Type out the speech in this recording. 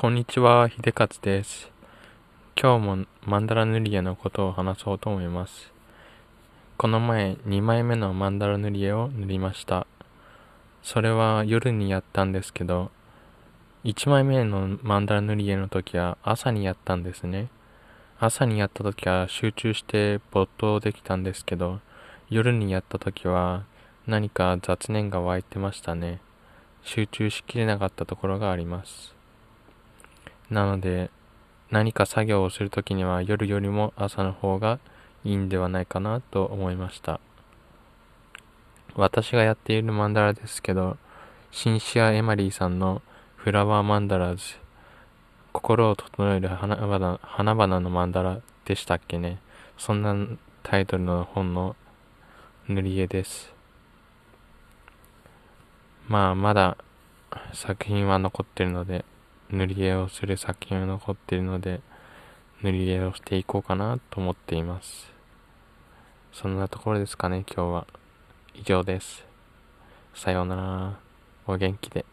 こんにちは、秀勝です。今日もマンダラ塗り絵のことを話そうと思います。この前、2枚目のマンダラ塗り絵を塗りました。それは夜にやったんですけど、1枚目のマンダラ塗り絵の時は朝にやったんですね。朝にやった時は集中して没頭できたんですけど、夜にやった時は何か雑念が湧いてましたね。集中しきれなかったところがあります。なので、何か作業をするときには夜よりも朝の方がいいんではないかなと思いました。私がやっているマンダラですけど、シンシア・エマリーさんのフラワーマンダラーズ、心を整える花々花々のマンダラでしたっけね。そんなタイトルの本の塗り絵です。まあ、まだ作品は残ってるので、塗り絵をする作品が残っているので、塗り絵をしていこうかなと思っています。そんなところですかね、今日は。以上です。さようなら。お元気で。